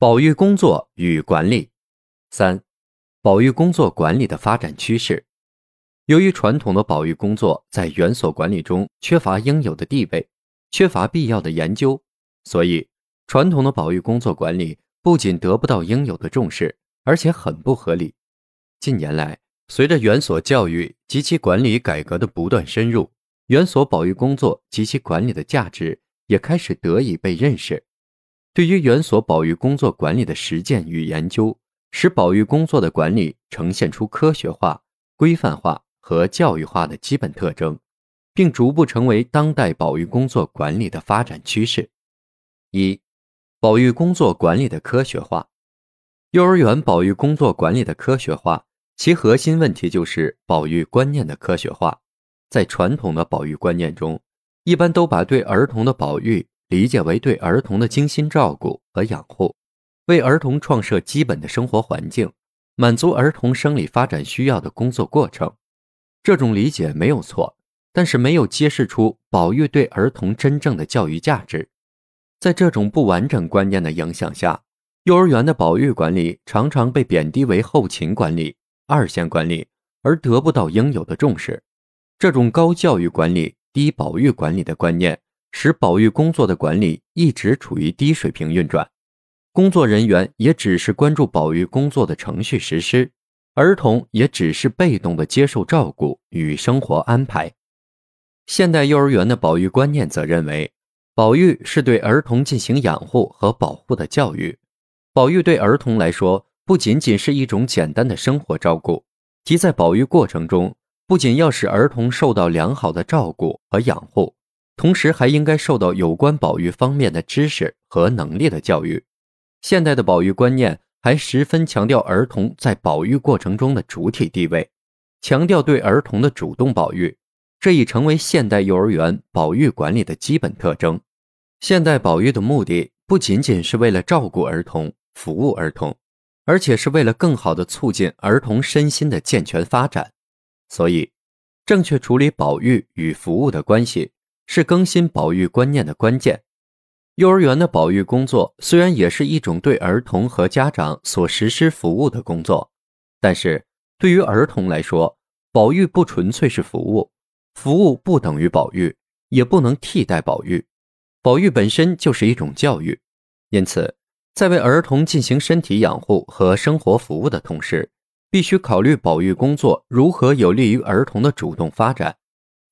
保育工作与管理。三、保育工作管理的发展趋势。由于传统的保育工作在园所管理中缺乏应有的地位，缺乏必要的研究，所以传统的保育工作管理不仅得不到应有的重视，而且很不合理。近年来，随着园所教育及其管理改革的不断深入。园所保育工作及其管理的价值也开始得以被认识。对于园所保育工作管理的实践与研究，使保育工作的管理呈现出科学化、规范化和教育化的基本特征，并逐步成为当代保育工作管理的发展趋势。一、保育工作管理的科学化。幼儿园保育工作管理的科学化，其核心问题就是保育观念的科学化。在传统的保育观念中，一般都把对儿童的保育理解为对儿童的精心照顾和养护，为儿童创设基本的生活环境，满足儿童生理发展需要的工作过程。这种理解没有错，但是没有揭示出保育对儿童真正的教育价值。在这种不完整观念的影响下，幼儿园的保育管理常常被贬低为后勤管理、二线管理，而得不到应有的重视。这种高教育管理、低保育管理的观念，使保育工作的管理一直处于低水平运转，工作人员也只是关注保育工作的程序实施，儿童也只是被动的接受照顾与生活安排。现代幼儿园的保育观念则认为，保育是对儿童进行养护和保护的教育，保育对儿童来说不仅仅是一种简单的生活照顾，即在保育过程中。不仅要使儿童受到良好的照顾和养护，同时还应该受到有关保育方面的知识和能力的教育。现代的保育观念还十分强调儿童在保育过程中的主体地位，强调对儿童的主动保育，这已成为现代幼儿园保育管理的基本特征。现代保育的目的不仅仅是为了照顾儿童、服务儿童，而且是为了更好地促进儿童身心的健全发展。所以，正确处理保育与服务的关系是更新保育观念的关键。幼儿园的保育工作虽然也是一种对儿童和家长所实施服务的工作，但是对于儿童来说，保育不纯粹是服务，服务不等于保育，也不能替代保育。保育本身就是一种教育，因此，在为儿童进行身体养护和生活服务的同时，必须考虑保育工作如何有利于儿童的主动发展，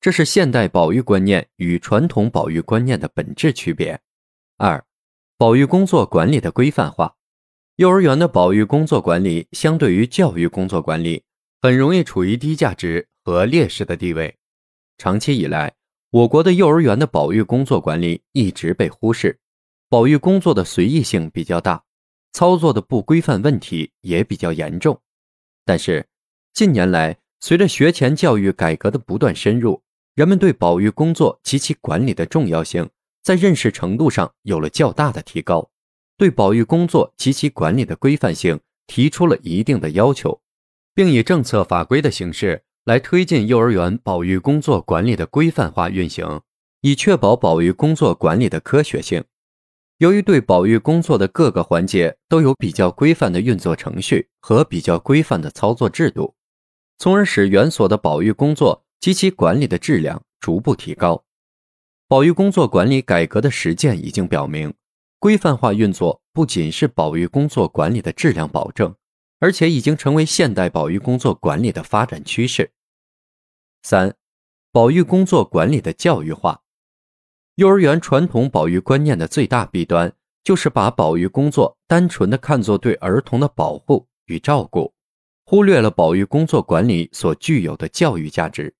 这是现代保育观念与传统保育观念的本质区别。二、保育工作管理的规范化。幼儿园的保育工作管理相对于教育工作管理，很容易处于低价值和劣势的地位。长期以来，我国的幼儿园的保育工作管理一直被忽视，保育工作的随意性比较大，操作的不规范问题也比较严重。但是，近年来，随着学前教育改革的不断深入，人们对保育工作及其管理的重要性在认识程度上有了较大的提高，对保育工作及其管理的规范性提出了一定的要求，并以政策法规的形式来推进幼儿园保育工作管理的规范化运行，以确保保育工作管理的科学性。由于对保育工作的各个环节都有比较规范的运作程序和比较规范的操作制度，从而使园所的保育工作及其管理的质量逐步提高。保育工作管理改革的实践已经表明，规范化运作不仅是保育工作管理的质量保证，而且已经成为现代保育工作管理的发展趋势。三、保育工作管理的教育化。幼儿园传统保育观念的最大弊端，就是把保育工作单纯的看作对儿童的保护与照顾，忽略了保育工作管理所具有的教育价值。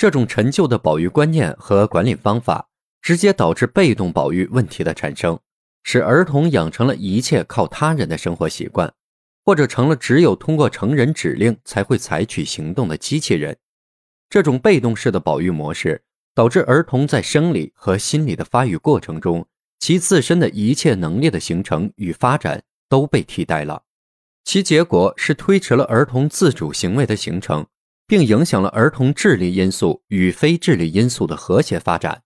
这种陈旧的保育观念和管理方法，直接导致被动保育问题的产生，使儿童养成了一切靠他人的生活习惯，或者成了只有通过成人指令才会采取行动的机器人。这种被动式的保育模式，导致儿童在生理和心理的发育过程中，其自身的一切能力的形成与发展都被替代了。其结果是推迟了儿童自主行为的形成，并影响了儿童智力因素与非智力因素的和谐发展。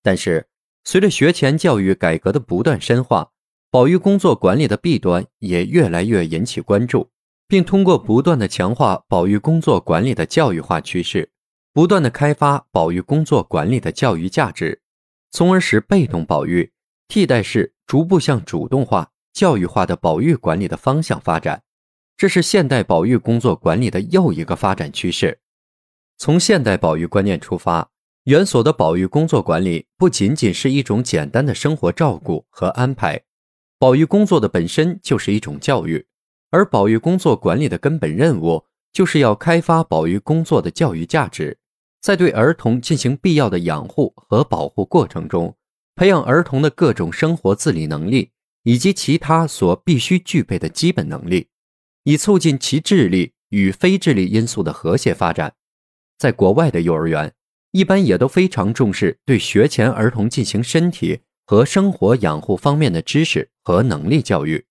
但是，随着学前教育改革的不断深化，保育工作管理的弊端也越来越引起关注。并通过不断的强化保育工作管理的教育化趋势，不断的开发保育工作管理的教育价值，从而使被动保育替代式逐步向主动化、教育化的保育管理的方向发展。这是现代保育工作管理的又一个发展趋势。从现代保育观念出发，园所的保育工作管理不仅仅是一种简单的生活照顾和安排，保育工作的本身就是一种教育。而保育工作管理的根本任务，就是要开发保育工作的教育价值，在对儿童进行必要的养护和保护过程中，培养儿童的各种生活自理能力以及其他所必须具备的基本能力，以促进其智力与非智力因素的和谐发展。在国外的幼儿园，一般也都非常重视对学前儿童进行身体和生活养护方面的知识和能力教育。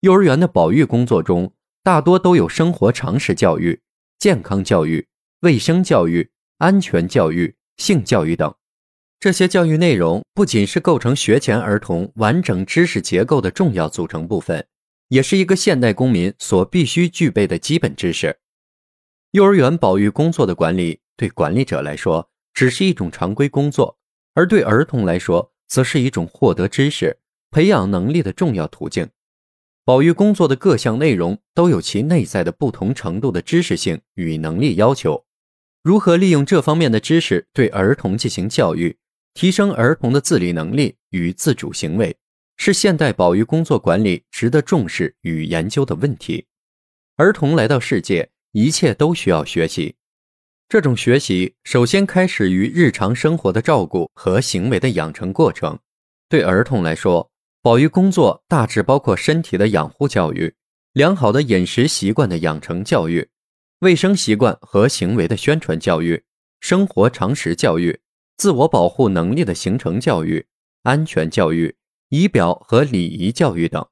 幼儿园的保育工作中，大多都有生活常识教育、健康教育、卫生教育、安全教育、性教育等。这些教育内容不仅是构成学前儿童完整知识结构的重要组成部分，也是一个现代公民所必须具备的基本知识。幼儿园保育工作的管理，对管理者来说只是一种常规工作，而对儿童来说，则是一种获得知识、培养能力的重要途径。保育工作的各项内容都有其内在的不同程度的知识性与能力要求。如何利用这方面的知识对儿童进行教育，提升儿童的自理能力与自主行为，是现代保育工作管理值得重视与研究的问题。儿童来到世界，一切都需要学习。这种学习首先开始于日常生活的照顾和行为的养成过程。对儿童来说，保育工作大致包括身体的养护教育、良好的饮食习惯的养成教育、卫生习惯和行为的宣传教育、生活常识教育、自我保护能力的形成教育、安全教育、仪表和礼仪教育等。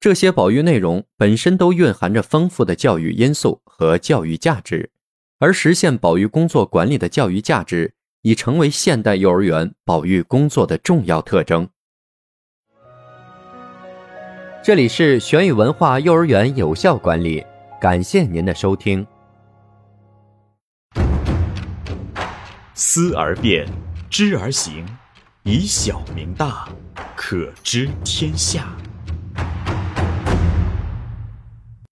这些保育内容本身都蕴含着丰富的教育因素和教育价值，而实现保育工作管理的教育价值已成为现代幼儿园保育工作的重要特征。这里是玄宇文化幼儿园有效管理，感谢您的收听。思而变，知而行，以小明大，可知天下。